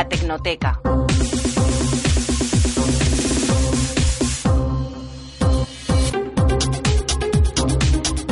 la Tecnoteca.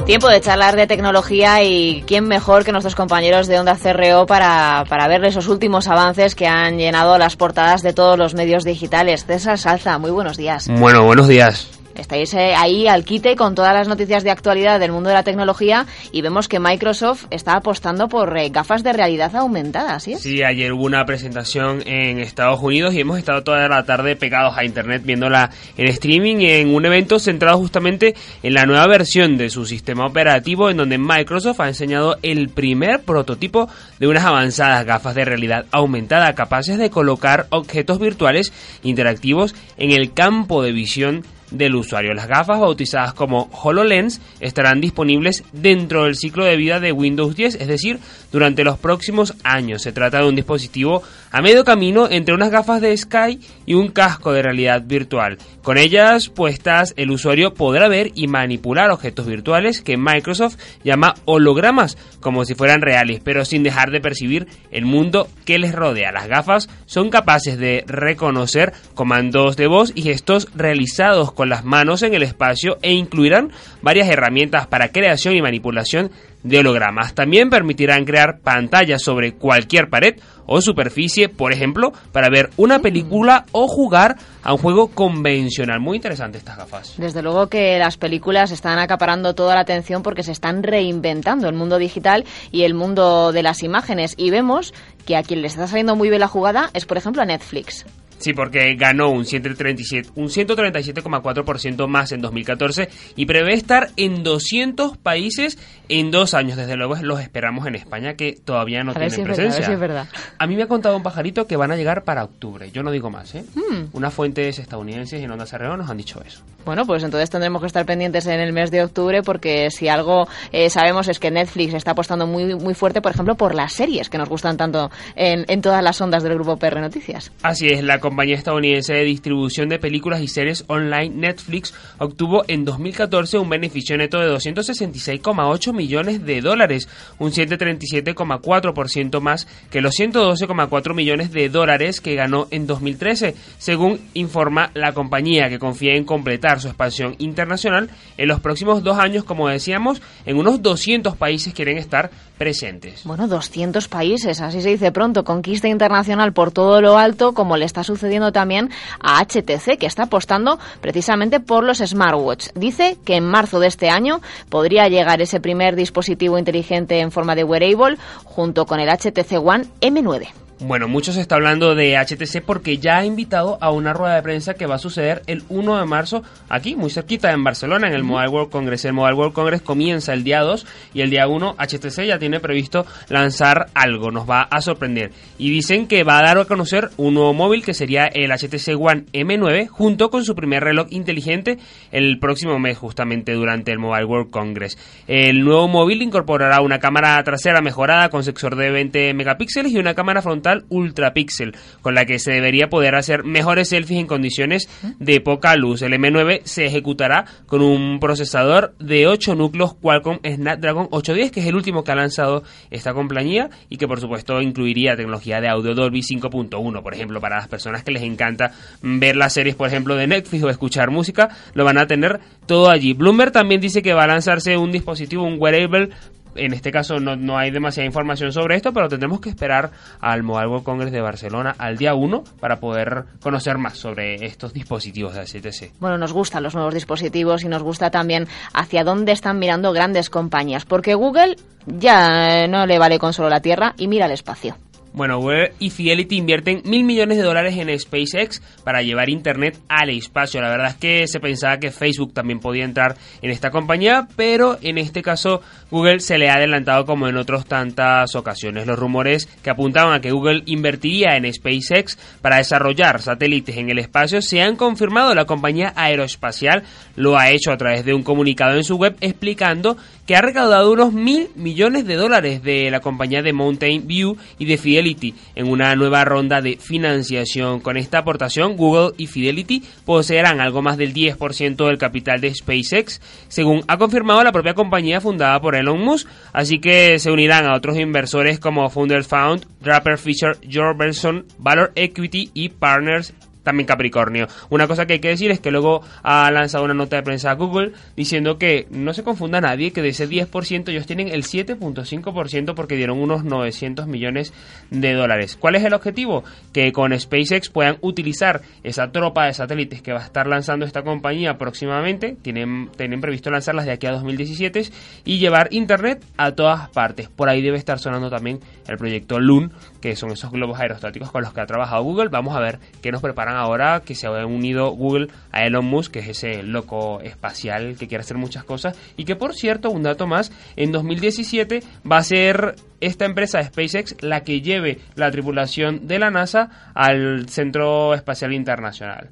Tiempo de charlar de tecnología y quién mejor que nuestros compañeros de Onda CRO para, para ver esos últimos avances que han llenado las portadas de todos los medios digitales. César Salza, muy buenos días. Bueno, buenos días. Estáis eh, ahí al quite con todas las noticias de actualidad del mundo de la tecnología y vemos que Microsoft está apostando por eh, gafas de realidad aumentada, ¿sí? Sí, ayer hubo una presentación en Estados Unidos y hemos estado toda la tarde pegados a internet viéndola en streaming en un evento centrado justamente en la nueva versión de su sistema operativo en donde Microsoft ha enseñado el primer prototipo de unas avanzadas gafas de realidad aumentada capaces de colocar objetos virtuales interactivos en el campo de visión del usuario. Las gafas bautizadas como HoloLens estarán disponibles dentro del ciclo de vida de Windows 10, es decir, durante los próximos años. Se trata de un dispositivo a medio camino entre unas gafas de Sky y un casco de realidad virtual. Con ellas puestas, el usuario podrá ver y manipular objetos virtuales que Microsoft llama hologramas, como si fueran reales, pero sin dejar de percibir el mundo que les rodea. Las gafas son capaces de reconocer comandos de voz y gestos realizados con las manos en el espacio e incluirán varias herramientas para creación y manipulación de hologramas. También permitirán crear pantallas sobre cualquier pared o superficie, por ejemplo, para ver una película o jugar a un juego convencional. Muy interesante estas gafas. Desde luego que las películas están acaparando toda la atención porque se están reinventando el mundo digital y el mundo de las imágenes. Y vemos que a quien le está saliendo muy bien la jugada es, por ejemplo, a Netflix. Sí, porque ganó un 137, un 137,4% más en 2014 y prevé estar en 200 países en dos años. Desde luego los esperamos en España que todavía no tienen presencia. a, es verdad. a mí me ha contado un pajarito que van a llegar para octubre. Yo no digo más, ¿eh? Hmm. Unas fuentes estadounidenses y en Onda Cerreo nos han dicho eso. Bueno, pues entonces tendremos que estar pendientes en el mes de octubre porque si algo eh, sabemos es que Netflix está apostando muy muy fuerte, por ejemplo, por las series que nos gustan tanto en, en todas las ondas del grupo PR Noticias. Así es, la compañía estadounidense de distribución de películas y series online Netflix obtuvo en 2014 un beneficio neto de 266,8 millones de dólares, un 137,4% más que los 112,4 millones de dólares que ganó en 2013, según informa la compañía que confía en completar su expansión internacional en los próximos dos años, como decíamos, en unos 200 países quieren estar presentes. Bueno, 200 países, así se dice pronto, conquista internacional por todo lo alto, como le está sucediendo también a HTC, que está apostando precisamente por los smartwatch. Dice que en marzo de este año podría llegar ese primer dispositivo inteligente en forma de wearable junto con el HTC One M9. Bueno, mucho se está hablando de HTC porque ya ha invitado a una rueda de prensa que va a suceder el 1 de marzo aquí, muy cerquita en Barcelona, en el Mobile World Congress. El Mobile World Congress comienza el día 2 y el día 1 HTC ya tiene previsto lanzar algo, nos va a sorprender. Y dicen que va a dar a conocer un nuevo móvil que sería el HTC One M9 junto con su primer reloj inteligente el próximo mes justamente durante el Mobile World Congress. El nuevo móvil incorporará una cámara trasera mejorada con sensor de 20 megapíxeles y una cámara frontal Ultra Pixel, con la que se debería poder hacer mejores selfies en condiciones de poca luz. El M9 se ejecutará con un procesador de 8 núcleos Qualcomm Snapdragon 810, que es el último que ha lanzado esta compañía y que por supuesto incluiría tecnología de audio Dolby 5.1, por ejemplo, para las personas que les encanta ver las series, por ejemplo, de Netflix o escuchar música, lo van a tener todo allí. Bloomberg también dice que va a lanzarse un dispositivo, un wearable en este caso no, no, hay demasiada información sobre esto, pero tendremos que esperar al Mobile World Congress de Barcelona al día 1 para poder conocer más sobre estos dispositivos de HTC. Bueno, nos gustan los nuevos dispositivos y nos gusta también hacia dónde están mirando grandes compañías, porque Google ya no le vale con solo la Tierra y mira el espacio. Bueno, Google y Fidelity invierten mil millones de dólares en SpaceX para llevar Internet al espacio. La verdad es que se pensaba que Facebook también podía entrar en esta compañía, pero en este caso Google se le ha adelantado como en otras tantas ocasiones. Los rumores que apuntaban a que Google invertiría en SpaceX para desarrollar satélites en el espacio se han confirmado. La compañía aeroespacial lo ha hecho a través de un comunicado en su web explicando que ha recaudado unos mil millones de dólares de la compañía de Mountain View y de Fidelity Fidelity en una nueva ronda de financiación. Con esta aportación, Google y Fidelity poseerán algo más del 10% del capital de SpaceX, según ha confirmado la propia compañía fundada por Elon Musk, así que se unirán a otros inversores como Founders Found, Draper Fisher, George Benson, Valor Equity y Partners también Capricornio. Una cosa que hay que decir es que luego ha lanzado una nota de prensa a Google diciendo que no se confunda nadie, que de ese 10% ellos tienen el 7.5% porque dieron unos 900 millones de dólares. ¿Cuál es el objetivo? Que con SpaceX puedan utilizar esa tropa de satélites que va a estar lanzando esta compañía próximamente, tienen, tienen previsto lanzarlas de aquí a 2017 y llevar Internet a todas partes. Por ahí debe estar sonando también el proyecto Loon, que son esos globos aerostáticos con los que ha trabajado Google. Vamos a ver qué nos preparan ahora que se ha unido Google a Elon Musk, que es ese loco espacial que quiere hacer muchas cosas. Y que, por cierto, un dato más, en 2017 va a ser esta empresa SpaceX la que lleve la tripulación de la NASA al Centro Espacial Internacional.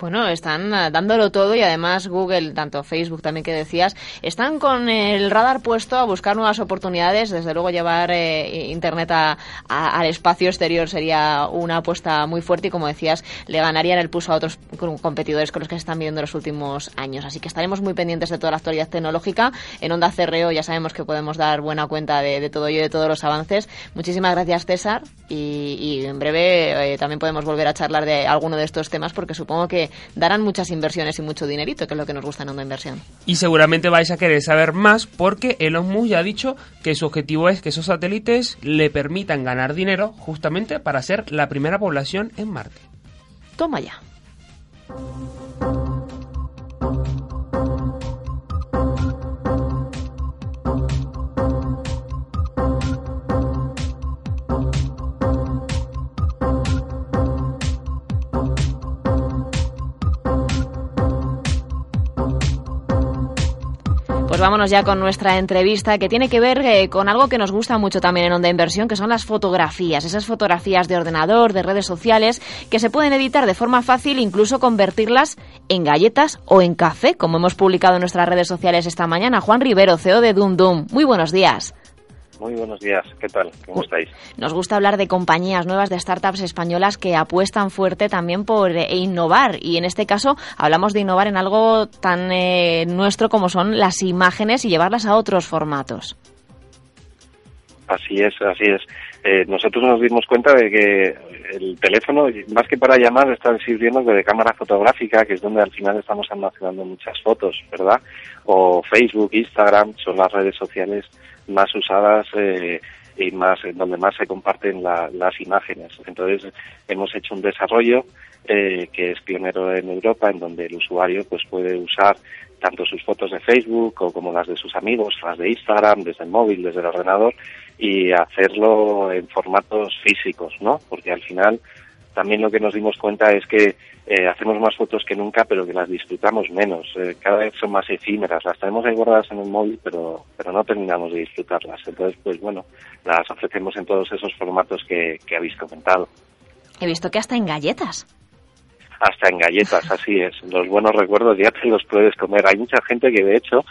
Bueno, están eh, dándolo todo y además Google, tanto Facebook también que decías, están con el radar puesto a buscar nuevas oportunidades. Desde luego llevar eh, Internet al espacio exterior sería una apuesta muy fuerte y como decías, le ganarían el pulso a otros competidores con los que se están viendo en los últimos años. Así que estaremos muy pendientes de toda la actualidad tecnológica. En Onda Cerreo ya sabemos que podemos dar buena cuenta de, todo ello y de todos los avances. Muchísimas gracias César y, en breve eh, también podemos volver a charlar de alguno de estos temas porque supongo que darán muchas inversiones y mucho dinerito, que es lo que nos gusta en una inversión. Y seguramente vais a querer saber más porque Elon Musk ya ha dicho que su objetivo es que esos satélites le permitan ganar dinero justamente para ser la primera población en Marte. Toma ya. Pues vámonos ya con nuestra entrevista que tiene que ver eh, con algo que nos gusta mucho también en Onda Inversión, que son las fotografías, esas fotografías de ordenador, de redes sociales, que se pueden editar de forma fácil, incluso convertirlas en galletas o en café, como hemos publicado en nuestras redes sociales esta mañana. Juan Rivero, CEO de Doom Doom. Muy buenos días. Muy buenos días, ¿qué tal? ¿Cómo estáis? Nos gusta hablar de compañías nuevas, de startups españolas que apuestan fuerte también por eh, innovar y en este caso hablamos de innovar en algo tan eh, nuestro como son las imágenes y llevarlas a otros formatos. Así es, así es. Eh, nosotros nos dimos cuenta de que el teléfono, más que para llamar, está sirviendo de cámara fotográfica, que es donde al final estamos almacenando muchas fotos, ¿verdad? O Facebook, Instagram, son las redes sociales más usadas eh, y más donde más se comparten las imágenes. Entonces hemos hecho un desarrollo eh, que es pionero en Europa, en donde el usuario pues puede usar tanto sus fotos de Facebook o como las de sus amigos, las de Instagram, desde el móvil, desde el ordenador y hacerlo en formatos físicos, ¿no? Porque al final también lo que nos dimos cuenta es que eh, hacemos más fotos que nunca, pero que las disfrutamos menos. Eh, cada vez son más efímeras. Las tenemos ahí guardadas en el móvil, pero, pero no terminamos de disfrutarlas. Entonces, pues bueno, las ofrecemos en todos esos formatos que, que habéis comentado. He visto que hasta en galletas hasta en galletas, así es. Los buenos recuerdos ya te los puedes comer. Hay mucha gente que de hecho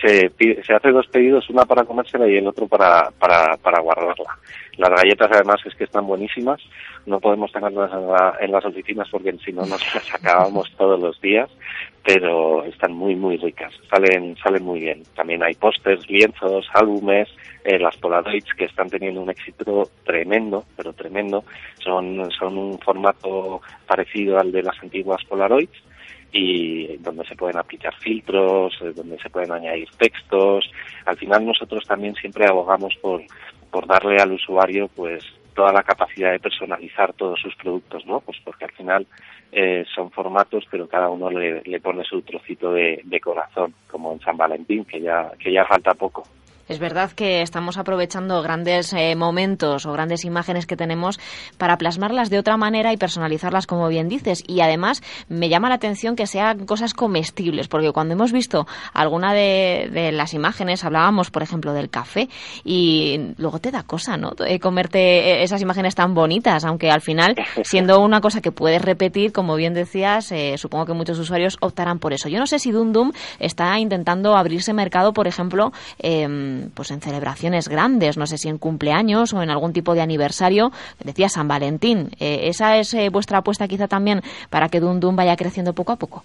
se, se hace dos pedidos, una para comérsela y el otro para, para, para guardarla. Las galletas además es que están buenísimas, no podemos tenerlas en, las oficinas porque si no nos las acabamos todos los días, pero están muy muy ricas, salen, salen muy bien. También hay pósters, lienzos, álbumes, eh, las Polaroids que están teniendo un éxito tremendo, pero tremendo, son, son un formato parecido al de las antiguas Polaroids y donde se pueden aplicar filtros, eh, donde se pueden añadir textos. Al final nosotros también siempre abogamos por, por darle al usuario pues toda la capacidad de personalizar todos sus productos, ¿no? Pues porque al final eh, son formatos, pero cada uno le, le pone su trocito de, de, corazón, como en San Valentín, que ya, que ya falta poco. Es verdad que estamos aprovechando grandes eh, momentos o grandes imágenes que tenemos para plasmarlas de otra manera y personalizarlas, como bien dices. Y además me llama la atención que sean cosas comestibles, porque cuando hemos visto alguna de, las imágenes, hablábamos, por ejemplo, del café, y luego te da cosa, ¿no? Eh, comerte eh, esas imágenes tan bonitas, aunque al final, siendo una cosa que puedes repetir, como bien decías, supongo que muchos usuarios optarán por eso. Yo no sé si Dum Dum está intentando abrirse mercado, por ejemplo, eh, pues en celebraciones grandes, no sé si en cumpleaños o en algún tipo de aniversario, decía San Valentín. Eh, ¿Esa es eh, vuestra apuesta quizá también para que Dum vaya creciendo poco a poco?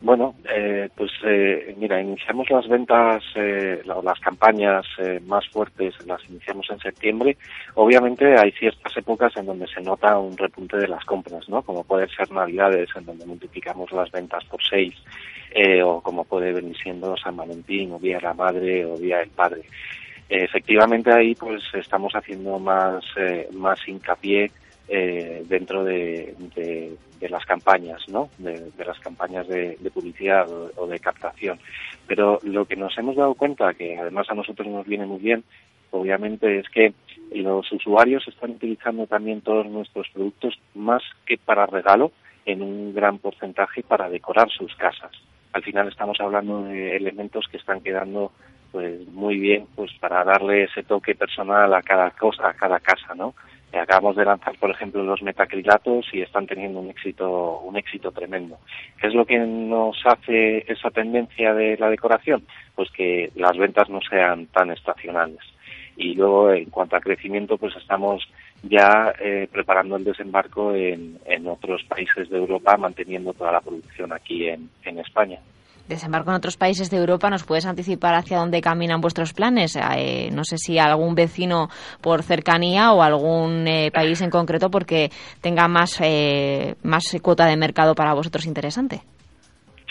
Bueno, eh, pues eh, mira, iniciamos las ventas, eh, las campañas eh, más fuertes, las iniciamos en septiembre. Obviamente hay ciertas épocas en donde se nota un repunte de las compras, ¿no? Como puede ser Navidades, en donde multiplicamos las ventas por seis, eh, o como puede venir siendo San Valentín, o Día de la Madre, o Día del Padre. efectivamente ahí pues estamos haciendo más, eh, más hincapié eh, dentro de, las campañas, ¿no? De, de las campañas de, publicidad o, o, de captación. Pero lo que nos hemos dado cuenta, que además a nosotros nos viene muy bien, obviamente, es que los usuarios están utilizando también todos nuestros productos más que para regalo, en un gran porcentaje para decorar sus casas. Al final estamos hablando de elementos que están quedando pues muy bien pues para darle ese toque personal a cada cosa, a cada casa, ¿no? Acabamos de lanzar, por ejemplo, los metacrilatos y están teniendo un éxito, un éxito tremendo. ¿Qué es lo que nos hace esa tendencia de la decoración? Pues que las ventas no sean tan estacionales. Y luego, en cuanto a crecimiento, pues estamos ya eh, preparando el desembarco en, en, otros países de Europa, manteniendo toda la producción aquí en, en España desembarco en otros países de Europa, ¿nos puedes anticipar hacia dónde caminan vuestros planes? Eh, no sé si algún vecino por cercanía o algún eh, país en concreto porque tenga más, eh, más cuota de mercado para vosotros interesante.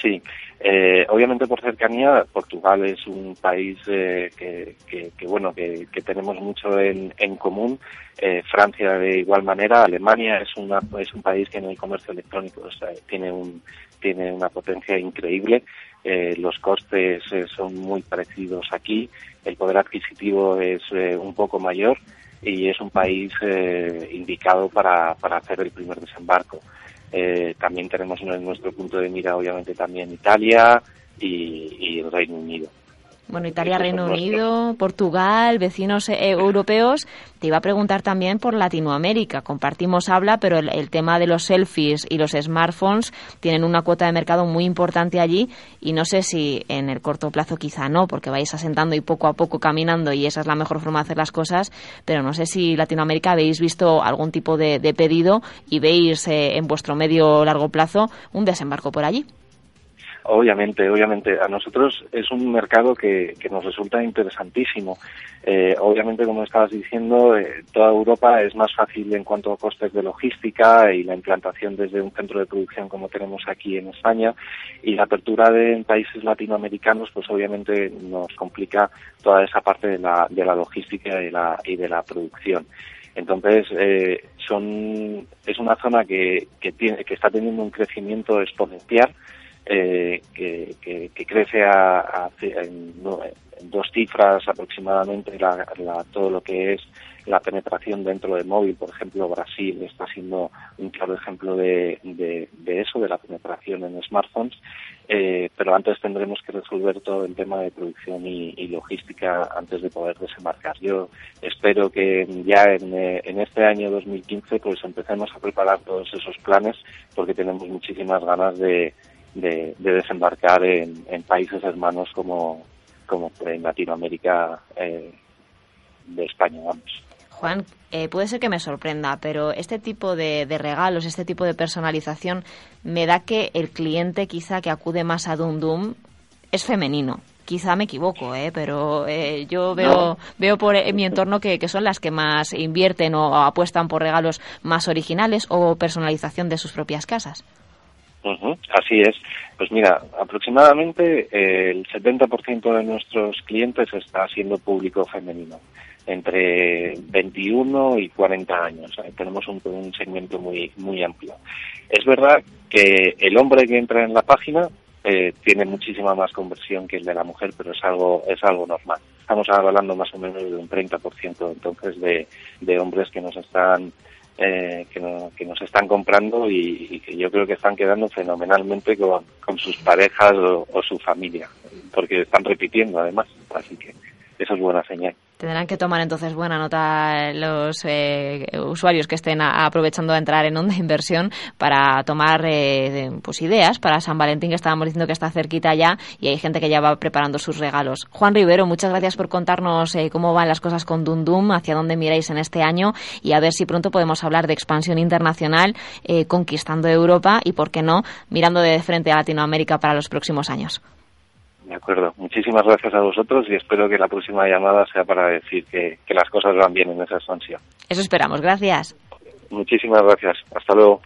Sí, eh, obviamente por cercanía, Portugal es un país eh, que, que, que, bueno que, que, tenemos mucho en, en común. Eh, Francia de igual manera, Alemania es una es un país que en el comercio electrónico o sea, tiene un tiene una potencia increíble. Eh, los costes eh, son muy parecidos aquí. El poder adquisitivo es eh, un poco mayor y es un país indicado para, hacer el primer desembarco. También tenemos en nuestro punto de mira, obviamente, también Italia y el Reino Unido. Bueno, Italia, Reino Unido, Portugal, vecinos eh, europeos. Te iba a preguntar también por Latinoamérica. Compartimos habla, pero el, el, tema de los selfies y los smartphones tienen una cuota de mercado muy importante allí y no sé si en el corto plazo quizá no, porque vais asentando y poco a poco caminando y esa es la mejor forma de hacer las cosas, pero no sé si Latinoamérica habéis visto algún tipo de, de pedido y veis eh, en vuestro medio largo plazo un desembarco por allí. Obviamente, obviamente. A nosotros es un mercado que, que nos resulta interesantísimo. Eh, obviamente, como estabas diciendo, eh, toda Europa es más fácil en cuanto a costes de logística y la implantación desde un centro de producción como tenemos aquí en España y la apertura de países latinoamericanos, pues obviamente nos complica toda esa parte de la, de la logística y la, y de la producción. Entonces, eh, son, es una zona que, que, tiene, que está teniendo un crecimiento exponencial eh, que, que, que, crece a, a en, no, en, dos cifras aproximadamente la, la, todo lo que es la penetración dentro de móvil. Por ejemplo, Brasil está siendo un claro ejemplo de, de, de eso, de la penetración en smartphones. Eh, pero antes tendremos que resolver todo el tema de producción y, y, logística antes de poder desembarcar. Yo espero que ya en, eh, en este año 2015 pues empecemos a preparar todos esos planes porque tenemos muchísimas ganas de de, de desembarcar en, en, países hermanos como, como en Latinoamérica eh, de España, vamos. Juan, eh, puede ser que me sorprenda, pero este tipo de, de, regalos, este tipo de personalización, me da que el cliente quizá que acude más a Dum Dum es femenino. Quizá me equivoco, ¿eh? pero eh, yo veo, no. veo por en mi entorno que, que, son las que más invierten o apuestan por regalos más originales o personalización de sus propias casas. Uh así es. Pues mira, aproximadamente eh, el 70% de nuestros clientes está siendo público femenino, entre 21 y 40 años. Tenemos un, un, segmento muy, muy amplio. Es verdad que el hombre que entra en la página eh, tiene muchísima más conversión que el de la mujer, pero es algo, es algo normal. Estamos hablando más o menos de un 30% entonces de, de hombres que nos están eh, que, no, que, nos están comprando y, y, que yo creo que están quedando fenomenalmente con, con sus parejas o, o, su familia, porque están repitiendo además, así que eso es buena señal. Tendrán que tomar entonces buena nota los eh, usuarios que estén aprovechando de entrar en onda inversión para tomar eh, pues ideas para San Valentín, que estábamos diciendo que está cerquita ya y hay gente que ya va preparando sus regalos. Juan Rivero, muchas gracias por contarnos eh, cómo van las cosas con Dundum, hacia dónde miráis en este año y a ver si pronto podemos hablar de expansión internacional, conquistando Europa y, por qué no, mirando de frente a Latinoamérica para los próximos años. De acuerdo. Muchísimas gracias a vosotros y espero que la próxima llamada sea para decir que, que las cosas van bien en esa expansión. Eso esperamos. Gracias. Muchísimas gracias. Hasta luego.